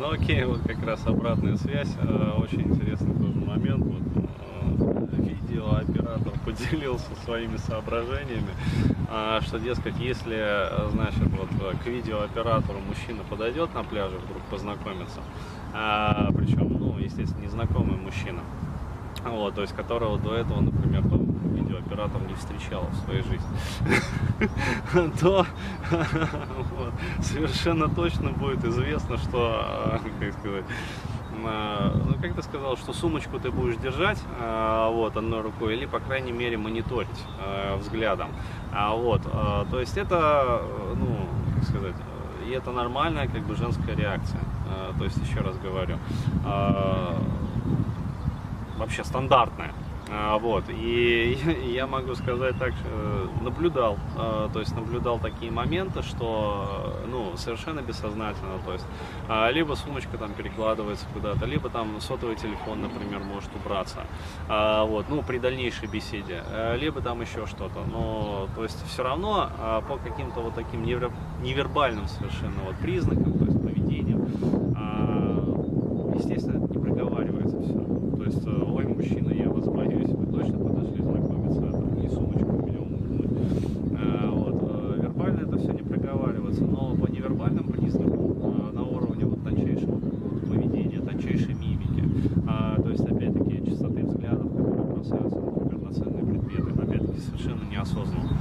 Ну окей, вот как раз обратная связь. Э, очень интересный тоже момент. Вот, э, видеооператор поделился своими соображениями, э, что, дескать, если, значит, вот к видеооператору мужчина подойдет на пляже, вдруг познакомиться, причем, ну, естественно, незнакомый мужчина, вот, то есть которого до этого, например, видеооператор не встречал в своей жизни, то совершенно точно будет известно, что, как сказать, ну, как ты сказал, что сумочку ты будешь держать вот, одной рукой или, по крайней мере, мониторить взглядом. Вот, то есть это, ну, как сказать, и это нормальная как бы женская реакция. То есть, еще раз говорю, вообще стандартная. А, вот, и я могу сказать так, наблюдал, а, то есть наблюдал такие моменты, что, ну, совершенно бессознательно, то есть, а, либо сумочка там перекладывается куда-то, либо там сотовый телефон, например, может убраться, вот, ну, при дальнейшей беседе, либо там еще что-то, но, то есть, все равно по каким-то вот таким невербальным совершенно вот признакам, то есть, поведением, естественно, не проговаривается все, то есть, ой, мужчина, я вас боюсь, вы точно подошли знакомиться, там, не сумочку у меня умыкнуть. А, вот, а, вербально это все не проговаривается, но по невербальным признакам а, на уровне вот тончайшего поведения, тончайшей мимики, а, то есть, опять-таки, частоты взглядов, которые бросаются, например, на ценные предметы, опять-таки, совершенно неосознанно.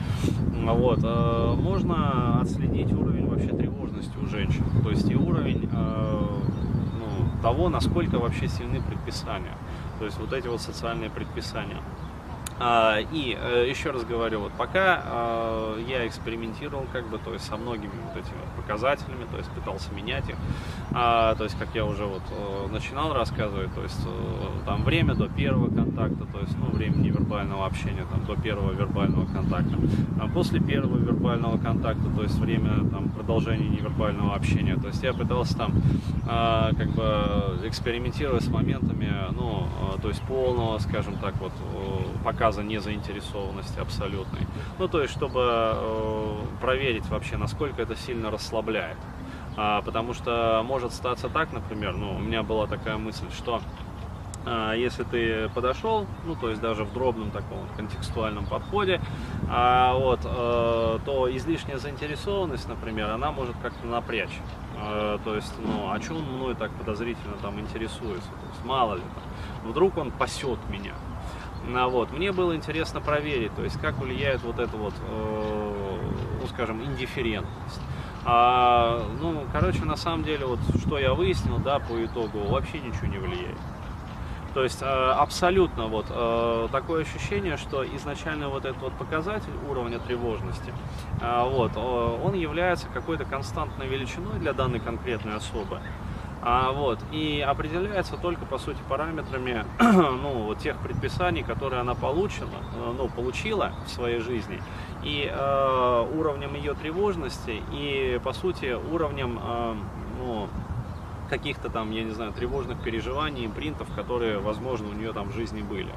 Вот, а, можно отследить уровень вообще тревожности у женщин, то есть и уровень ну, того, насколько вообще сильны предписания. То есть вот эти вот социальные предписания. А, и э, еще раз говорю, вот пока а, я экспериментировал как бы, то есть со многими вот этими показателями, то есть пытался менять их, а, то есть как я уже вот э, начинал рассказывать, то есть э, там время до первого контакта, то есть ну время невербального общения там до первого вербального контакта, после первого вербального контакта, то есть время там продолжения невербального общения, то есть я пытался там как бы экспериментировать с моментами, ну то есть полного, скажем так вот пока показа незаинтересованности абсолютной. Ну, то есть, чтобы э, проверить вообще, насколько это сильно расслабляет. А, потому что может статься так, например, ну, у меня была такая мысль, что а, если ты подошел, ну то есть даже в дробном таком контекстуальном подходе, а, вот, а, то излишняя заинтересованность, например, она может как-то напрячь. А, то есть, ну, а чем он мной так подозрительно там интересуется? То есть, мало ли там, вдруг он пасет меня. Ну, вот. Мне было интересно проверить, то есть как влияет вот эта вот, э, ну скажем, индифферентность. А, ну, короче, на самом деле, вот что я выяснил, да, по итогу, вообще ничего не влияет. То есть э, абсолютно вот э, такое ощущение, что изначально вот этот вот показатель уровня тревожности, э, вот, э, он является какой-то константной величиной для данной конкретной особы. А, вот, и определяется только, по сути, параметрами ну, вот тех предписаний, которые она получила, э, ну, получила в своей жизни, и э, уровнем ее тревожности, и, по сути, уровнем э, ну, каких-то там, я не знаю, тревожных переживаний, импринтов, которые, возможно, у нее там в жизни были.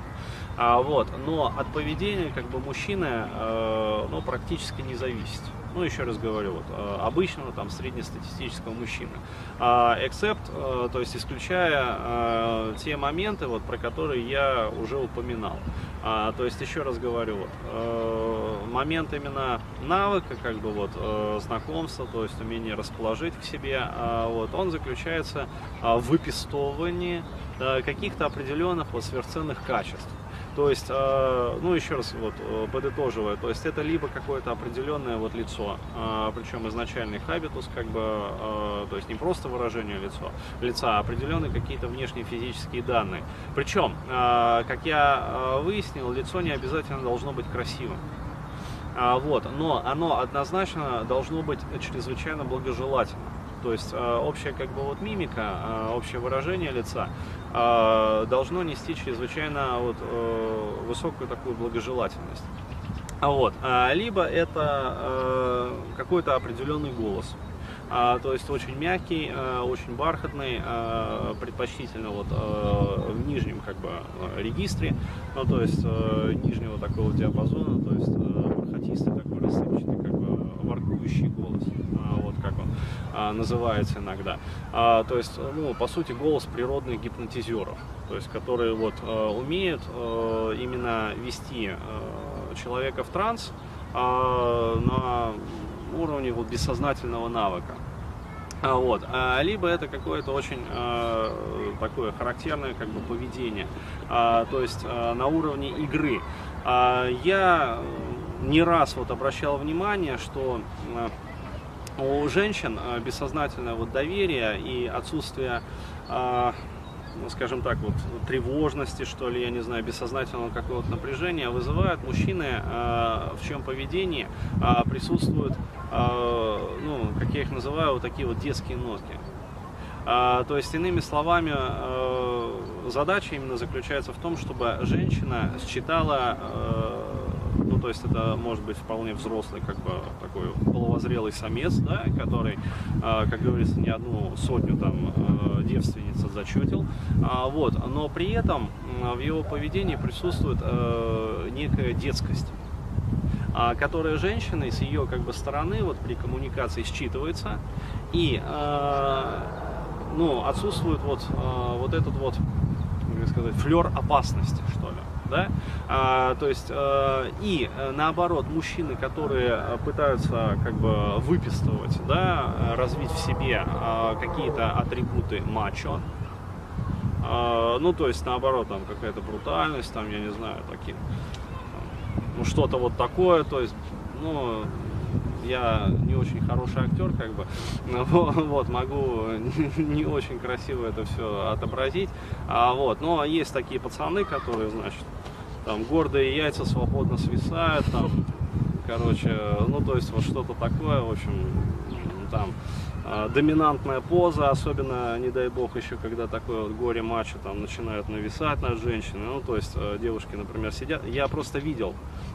А, вот, но от поведения, как бы, мужчины, э, ну, практически не зависит ну, еще раз говорю, вот, э, обычного там среднестатистического мужчины. А эксепт, э, то есть исключая э, те моменты, вот, про которые я уже упоминал. А, то есть, еще раз говорю, вот, момент именно навыка, как бы вот, знакомства, то есть умение расположить к себе, а, вот, он заключается в выпистовывании каких-то определенных вот сверхценных качеств. То есть, э, ну еще раз вот э, подытоживая, то есть это либо какое-то определенное вот лицо, э, причем изначальный хабитус, как бы, то есть не просто выражение лицо, лица, а определенные какие-то внешние физические данные. Причем, как я выяснил, лицо не обязательно должно быть красивым. Вот, но оно однозначно должно быть чрезвычайно благожелательным. То есть общая как бы вот мимика, общее выражение лица должно нести чрезвычайно вот высокую такую благожелательность. А вот, либо это какой-то определенный голос. А, то есть очень мягкий, а, очень бархатный, а, предпочтительно вот а, в нижнем как бы регистре, ну то есть а, нижнего такого диапазона, то есть а, бархатистый такой рассыпчатый как бы воркующий голос, а, а, называется иногда. А, то есть, ну, по сути, голос природных гипнотизеров, то есть, которые вот а, умеют а, именно вести а, человека в транс а, на уровне вот бессознательного навыка. А, вот. А, либо это какое-то очень э, такое характерное как бы поведение, а, то есть э, на уровне игры. А, я не раз вот обращал внимание, что э, у женщин э, бессознательное вот доверие и отсутствие э, ну, скажем так, вот тревожности, что ли, я не знаю, бессознательного какого-то напряжения вызывают мужчины, э, в чем поведении присутствуют, ну, как я их называю, вот такие вот детские нотки. То есть, иными словами, задача именно заключается в том, чтобы женщина считала ну, то есть это может быть вполне взрослый, как бы такой половозрелый самец, да, который, э, как говорится, не одну сотню там э, девственниц зачетил, а, вот, но при этом в его поведении присутствует э, некая детскость а, которая женщиной с ее как бы стороны вот при коммуникации считывается и э, ну отсутствует вот э, вот этот вот как сказать флер опасности что ли да? А, то есть э, и э, наоборот мужчины, которые пытаются как бы выпистывать, да, развить в себе э, какие-то атрибуты мачо, э, ну то есть наоборот там какая-то брутальность, там я не знаю такие, ну что-то вот такое, то есть ну я не очень хороший актер, как бы, вот, могу не очень красиво это все отобразить, а вот, но есть такие пацаны, которые, значит, там гордые яйца свободно свисают, там, короче, ну, то есть вот что-то такое, в общем, там, доминантная поза, особенно, не дай бог, еще когда такое вот горе матча там начинают нависать над женщиной, ну, то есть э, девушки, например, сидят, я просто видел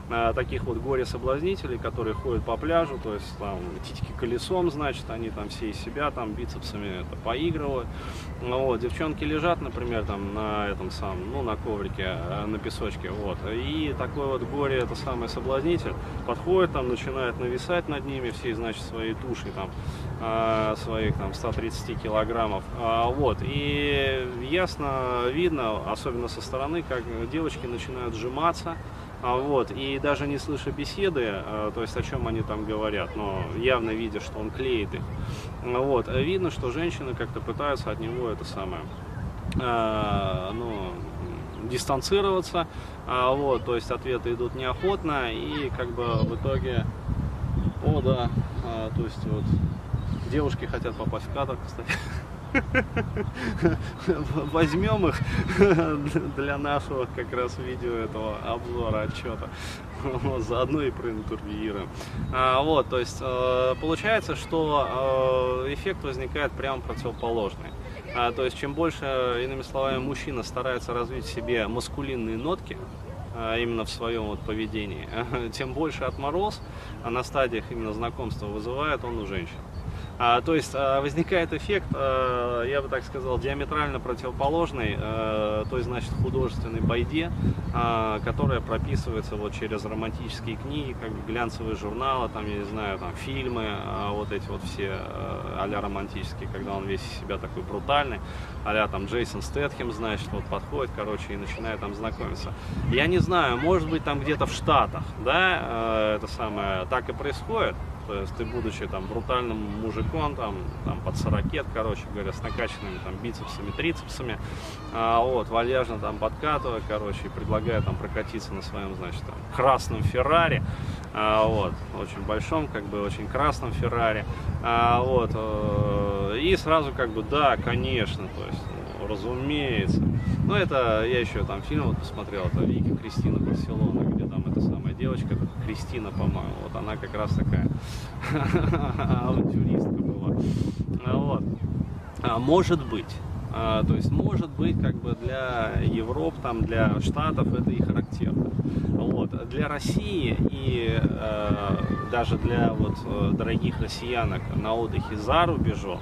э, таких вот горе-соблазнителей, которые ходят по пляжу, то есть там титьки колесом, значит, они там все из себя там бицепсами это поигрывают, ну, вот, девчонки лежат, например, там на этом самом, ну, на коврике, э, на песочке, вот, и такой вот горе, это самый соблазнитель, подходит там, начинает нависать над ними, все, значит, своей тушей там, своих там 130 килограммов. А, вот, и ясно видно, особенно со стороны, как девочки начинают сжиматься, а, вот, и даже не слыша беседы, а, то есть о чем они там говорят, но явно видя, что он клеит их, вот, видно, что женщины как-то пытаются от него это самое, ну, дистанцироваться, вот, то есть ответы идут неохотно, и как бы в итоге, о да, то есть вот Девушки хотят попасть в кадр, кстати. Возьмем их для нашего как раз видео этого обзора отчета. Заодно и проинтервьюируем. А, вот, то есть э, получается, что э, эффект возникает прямо противоположный. А, то есть чем больше, иными словами, мужчина старается развить в себе маскулинные нотки, а, именно в своем вот поведении, тем больше отмороз на стадиях именно знакомства вызывает он у женщин. А, то есть а, возникает эффект, а, я бы так сказал, диаметрально противоположный, а, то есть, значит, художественной байде, а, которая прописывается вот через романтические книги, как бы глянцевые журналы, там, я не знаю, там, фильмы, а, вот эти вот все а романтические, когда он весь из себя такой брутальный, а там Джейсон Стэтхем, значит, вот подходит, короче, и начинает там знакомиться. Я не знаю, может быть, там где-то в Штатах, да, а, это самое, так и происходит, то есть ты, будучи там брутальным мужиком, там, там под 40, короче говоря, с накачанными там бицепсами, трицепсами, а, вот, вальяжно там подкатывая, короче, и предлагая там прокатиться на своем, значит, там, красном Феррари, а, вот, очень большом, как бы, очень красном Феррари, а, вот, э, и сразу как бы, да, конечно, то есть, ну, разумеется. Ну, это, я еще там фильм вот посмотрел, это Вики Кристина Барселона, где там эта самая девочка, Кристина, по-моему, вот она как раз такая авантюристка была. Вот. А, может быть, а, то есть может быть как бы для Европ, там, для Штатов это и характерно. Вот. Для России и э, даже для вот э, дорогих россиянок на отдыхе за рубежом,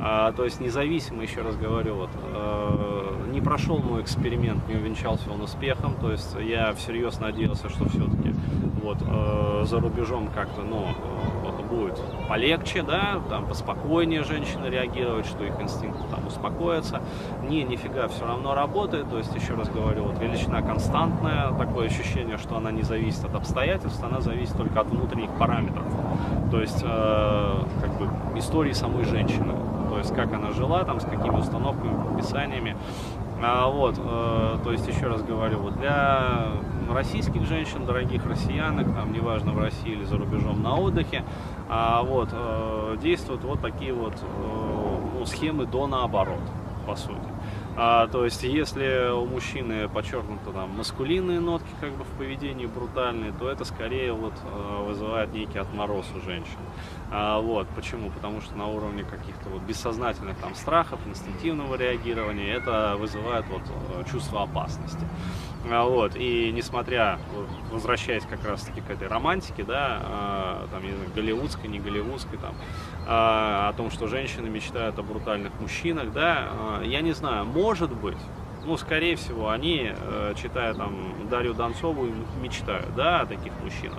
а, то есть независимо, еще раз говорю, вот, э, не прошел мой эксперимент, не увенчался он успехом, то есть я всерьез надеялся, что все-таки вот э, за рубежом как-то, ну, э, будет полегче, да, там поспокойнее женщины реагировать, что их инстинкты там успокоятся. Не, нифига, все равно работает, то есть, еще раз говорю, вот величина константная, такое ощущение, что она не зависит от обстоятельств, она зависит только от внутренних параметров, то есть, э, как бы, истории самой женщины, то есть, как она жила, там, с какими установками, предписаниями, а, вот, э, то есть, еще раз говорю, вот для российских женщин, дорогих россиянок, там, неважно, в России или за рубежом на отдыхе, а, вот, э, действуют вот такие вот э, ну, схемы до наоборот, по сути. А, то есть, если у мужчины подчеркнуто там маскулинные нотки как бы в поведении брутальные, то это скорее вот э, вызывает некий отмороз у женщин. А, вот, почему? Потому что на уровне каких-то вот бессознательных там страхов, инстинктивного реагирования это вызывает вот э, чувство опасности. А, вот, и несмотря, возвращаясь как раз таки к этой романтике, да, а, там, не знаю, голливудской, не голливудской, там, а, о том, что женщины мечтают о брутальных мужчинах, да, я не знаю, может быть, ну, скорее всего, они, э, читая там Дарью Донцову, мечтают, да, о таких мужчинах.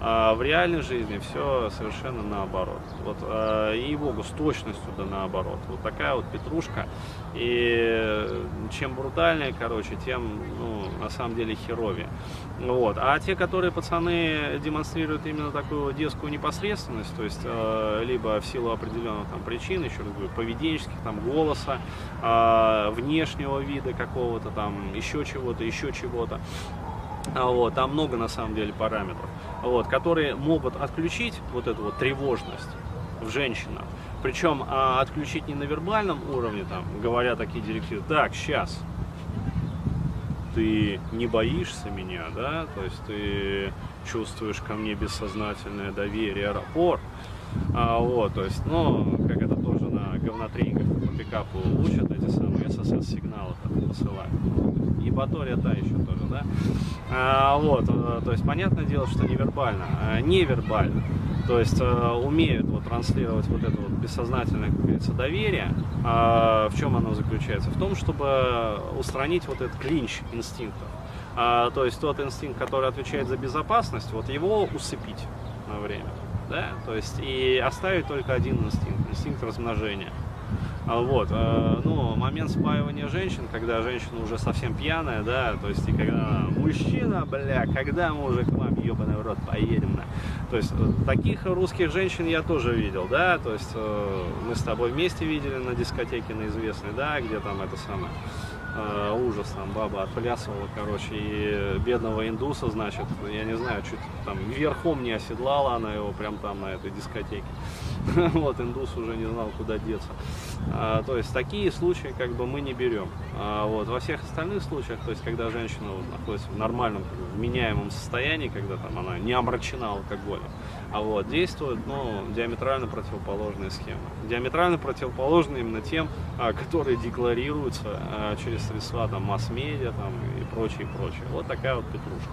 А в реальной жизни все совершенно наоборот. Вот, э, и богу, с точностью да наоборот. Вот такая вот петрушка. И чем брутальнее, короче, тем, ну, на самом деле, херовее. Вот. А те, которые пацаны демонстрируют именно такую детскую непосредственность, то есть э, либо в силу определенных там причин, еще раз говорю, поведенческих, там, голоса, э, внешнего вида какого-то там, еще чего-то, еще чего-то, а, вот, там много на самом деле параметров, вот, которые могут отключить вот эту вот тревожность в женщинах. Причем а, отключить не на вербальном уровне, там, говоря такие директивы, так, сейчас, ты не боишься меня, да, то есть ты чувствуешь ко мне бессознательное доверие, рапорт, а, вот, то есть, ну, как это тоже на говнотренингах по пикапу учат, эти самые SSS-сигналы посылают. Ебатория та еще тоже, да? А, вот, э, то есть, понятное дело, что невербально, а невербально. То есть э, умеют вот, транслировать вот это вот бессознательное, как говорится, доверие. А, в чем оно заключается? В том, чтобы устранить вот этот клинч инстинктов. А, то есть тот инстинкт, который отвечает за безопасность, вот его усыпить на время. Да? То есть и оставить только один инстинкт, инстинкт размножения. А, вот, э, ну, момент спаивания женщин, когда женщина уже совсем пьяная, да, то есть, и когда мужчина, бля, когда мы уже к вам, ебаный в рот, поедем, на. То есть, э, таких русских женщин я тоже видел, да, то есть, э, мы с тобой вместе видели на дискотеке на известной, да, где там это самое, ужас, там баба отплясывала, короче, и бедного индуса, значит, я не знаю, чуть там верхом не оседлала она его прям там на этой дискотеке. Вот, индус уже не знал, куда деться. А, то есть такие случаи как бы мы не берем. А, вот, во всех остальных случаях, то есть когда женщина вот, находится в нормальном, вменяемом состоянии, когда там она не омрачена алкоголем, а вот действуют ну, диаметрально противоположные схемы. Диаметрально противоположные именно тем, а, которые декларируются через средства там, масс-медиа там, и прочее, прочее. Вот такая вот петрушка.